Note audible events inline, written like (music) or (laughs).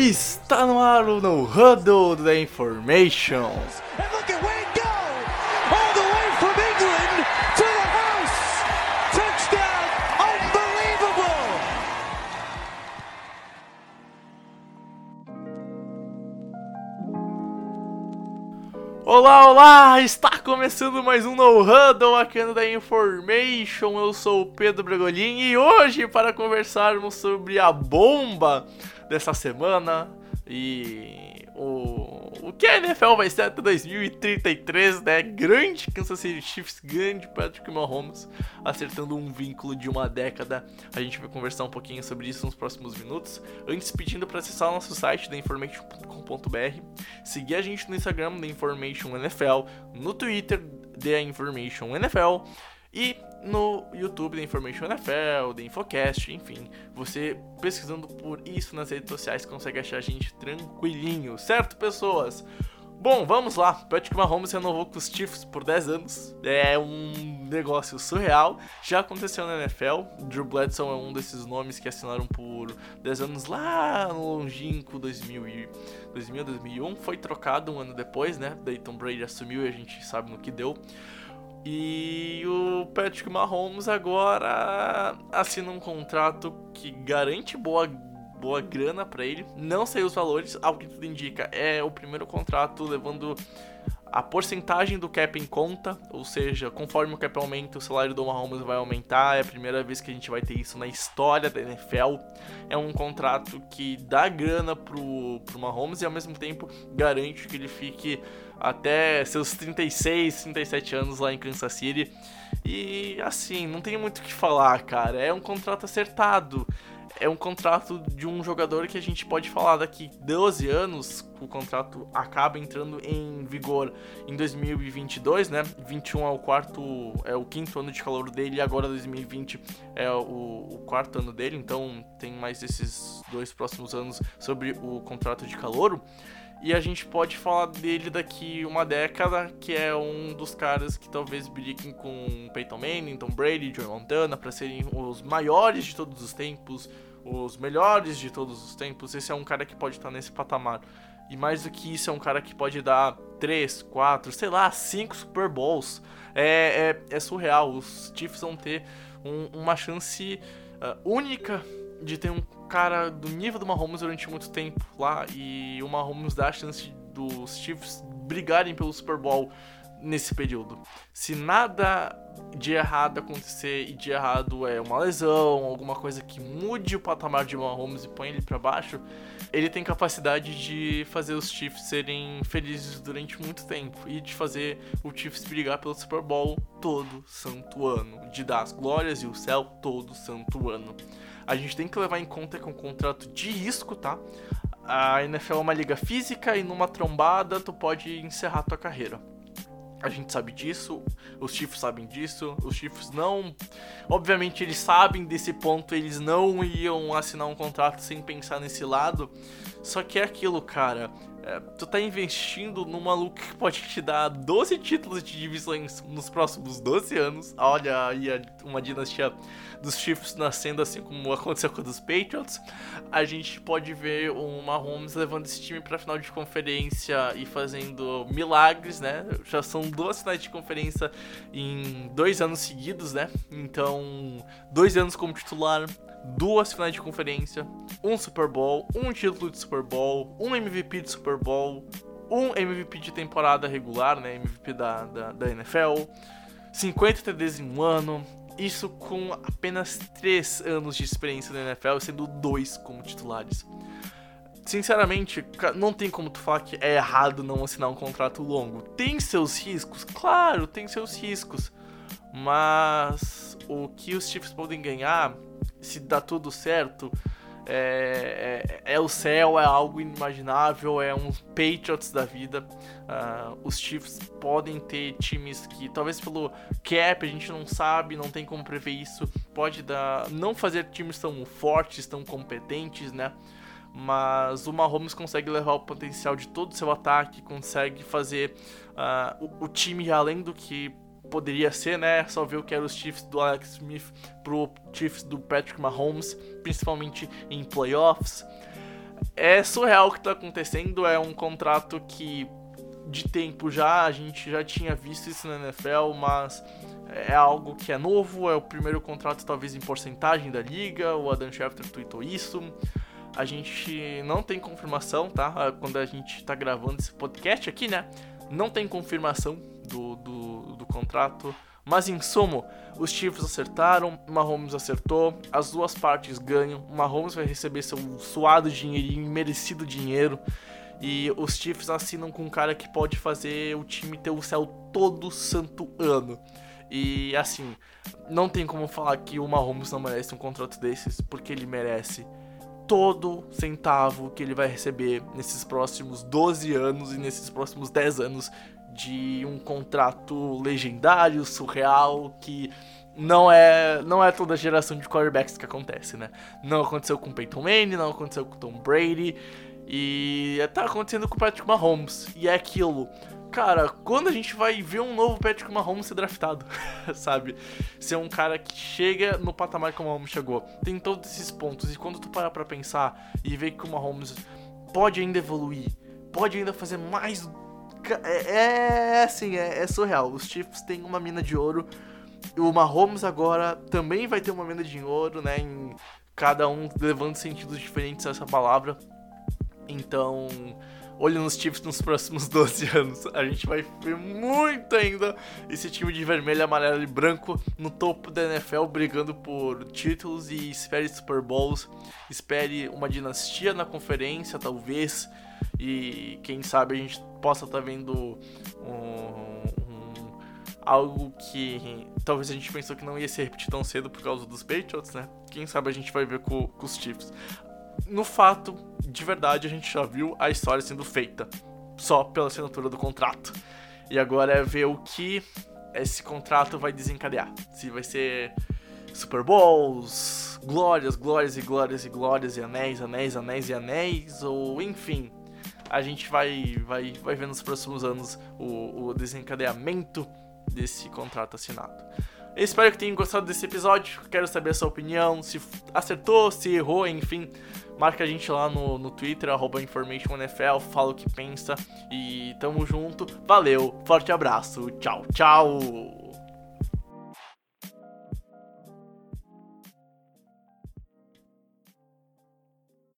Está no ar No Huddle da Information. Olá, olá! Está começando mais um No Huddle no da Information. Eu sou o Pedro Bragolin e hoje para conversarmos sobre a bomba dessa semana e o, o que a NFL vai ser até 2033, né? Grande Kansas City Chiefs, grande Patrick Mahomes, acertando um vínculo de uma década. A gente vai conversar um pouquinho sobre isso nos próximos minutos. Antes, pedindo para acessar o nosso site, theinformation.com.br, seguir a gente no Instagram, The Information NFL, no Twitter, The Information NFL, e no YouTube da Information NFL, da Infocast, enfim, você pesquisando por isso nas redes sociais consegue achar a gente tranquilinho, certo, pessoas? Bom, vamos lá. Patrick Mahomes renovou com os Chiefs por 10 anos. É um negócio surreal. Já aconteceu na NFL. Drew Bledsoe é um desses nomes que assinaram por 10 anos lá no longínquo 2000, 2000 2001. Foi trocado um ano depois, né? Daí Tom Brady assumiu e a gente sabe no que deu. E o Patrick Mahomes agora assina um contrato que garante boa, boa grana para ele. Não sei os valores, ao que tudo indica, é o primeiro contrato levando a porcentagem do cap em conta, ou seja, conforme o cap aumenta, o salário do Mahomes vai aumentar. É a primeira vez que a gente vai ter isso na história da NFL. É um contrato que dá grana pro, pro Mahomes e ao mesmo tempo garante que ele fique até seus 36, 37 anos lá em Kansas City. E assim, não tem muito o que falar, cara. É um contrato acertado. É um contrato de um jogador que a gente pode falar daqui 12 anos, o contrato acaba entrando em vigor em 2022, né? 21 é o quarto, é o quinto ano de calor dele, e agora 2020 é o, o quarto ano dele, então tem mais esses dois próximos anos sobre o contrato de calouro. E a gente pode falar dele daqui uma década, que é um dos caras que talvez briguem com Peyton Manning, Tom Brady, Joe Montana, para serem os maiores de todos os tempos, os melhores de todos os tempos. Esse é um cara que pode estar nesse patamar. E mais do que isso, é um cara que pode dar 3, 4, sei lá, 5 Super Bowls. É, é, é surreal. Os Chiefs vão ter um, uma chance uh, única de ter um cara do nível do Mahomes durante muito tempo lá e o Mahomes dá a chance dos Chiefs brigarem pelo Super Bowl nesse período. Se nada de errado acontecer e de errado é uma lesão, alguma coisa que mude o patamar de Mahomes e põe ele para baixo, ele tem capacidade de fazer os Chiefs serem felizes durante muito tempo e de fazer o Chiefs brigar pelo Super Bowl todo santo ano, de dar as glórias e o céu todo santo ano. A gente tem que levar em conta que é um contrato de risco, tá? A NFL é uma liga física e numa trombada tu pode encerrar tua carreira. A gente sabe disso, os Chiefs sabem disso, os Chiefs não. Obviamente eles sabem desse ponto, eles não iam assinar um contrato sem pensar nesse lado. Só que é aquilo, cara. É, tu tá investindo num maluco que pode te dar 12 títulos de divisões nos próximos 12 anos. Olha aí uma dinastia dos Chiefs nascendo assim como aconteceu com os Patriots. A gente pode ver o Mahomes levando esse time pra final de conferência e fazendo milagres, né? Já são duas finais de conferência em dois anos seguidos, né? Então, dois anos como titular, duas finais de conferência, um Super Bowl, um título de Super Bowl, um MVP de Super Bowl, um MVP de temporada regular, né? MVP da, da, da NFL, 50 TDs em um ano. Isso com apenas 3 anos de experiência na NFL, sendo dois como titulares. Sinceramente, não tem como tu falar que é errado não assinar um contrato longo. Tem seus riscos? Claro, tem seus riscos. Mas o que os Chiefs podem ganhar se dá tudo certo, é, é, é, o céu, é algo inimaginável, é um Patriots da vida. Uh, os Chiefs podem ter times que, talvez pelo cap, a gente não sabe, não tem como prever isso. Pode dar, não fazer times tão fortes, tão competentes, né? Mas o Mahomes consegue levar o potencial de todo o seu ataque, consegue fazer uh, o, o time além do que poderia ser, né? Só ver o que eram os Chiefs do Alex Smith pro Chiefs do Patrick Mahomes, principalmente em playoffs. é surreal o que tá acontecendo. É um contrato que de tempo já, a gente já tinha visto isso na NFL, mas é algo que é novo, é o primeiro contrato talvez em porcentagem da liga, o Adam Schefter tweetou isso. A gente não tem confirmação, tá? Quando a gente tá gravando esse podcast aqui, né? Não tem confirmação do, do, contrato. Mas em sumo, os Chiefs acertaram, Mahomes acertou, as duas partes ganham. Mahomes vai receber seu suado dinheirinho, merecido dinheiro. E os Chiefs assinam com um cara que pode fazer o time ter o céu todo santo ano. E assim, não tem como falar que o Mahomes não merece um contrato desses, porque ele merece todo centavo que ele vai receber nesses próximos 12 anos e nesses próximos 10 anos de um contrato legendário, surreal, que não é não é toda geração de quarterbacks que acontece, né? Não aconteceu com Peyton Manning, não aconteceu com Tom Brady e tá acontecendo com o Patrick Mahomes. E é aquilo cara, quando a gente vai ver um novo Patrick Mahomes ser draftado, (laughs) sabe? Ser um cara que chega no patamar que o Mahomes chegou. Tem todos esses pontos. E quando tu parar pra pensar e ver que o Mahomes pode ainda evoluir, pode ainda fazer mais. É, é assim, é, é surreal. Os Chiefs têm uma mina de ouro. O Mahomes agora também vai ter uma mina de ouro, né? Em cada um levando sentidos diferentes a essa palavra. Então olho nos Chiefs nos próximos (laughs) 12 anos. A gente vai ver muito ainda esse time de vermelho, amarelo e branco no topo da NFL brigando por títulos e espere Super Bowls, espere uma dinastia na conferência, talvez. E quem sabe a gente possa estar tá vendo um, um, algo que talvez a gente pensou que não ia se repetir tão cedo por causa dos Patriots, né? Quem sabe a gente vai ver com, com os Chiefs no fato, de verdade, a gente já viu a história sendo feita só pela assinatura do contrato. E agora é ver o que esse contrato vai desencadear. Se vai ser Super Bowls, glórias, glórias e glórias e glórias e anéis, anéis, anéis e anéis, ou enfim. A gente vai, vai, vai ver nos próximos anos o, o desencadeamento desse contrato assinado. Espero que tenham gostado desse episódio. Quero saber a sua opinião, se acertou, se errou, enfim. Marca a gente lá no, no Twitter, InformationNFL, fala o que pensa e tamo junto. Valeu, forte abraço, tchau, tchau!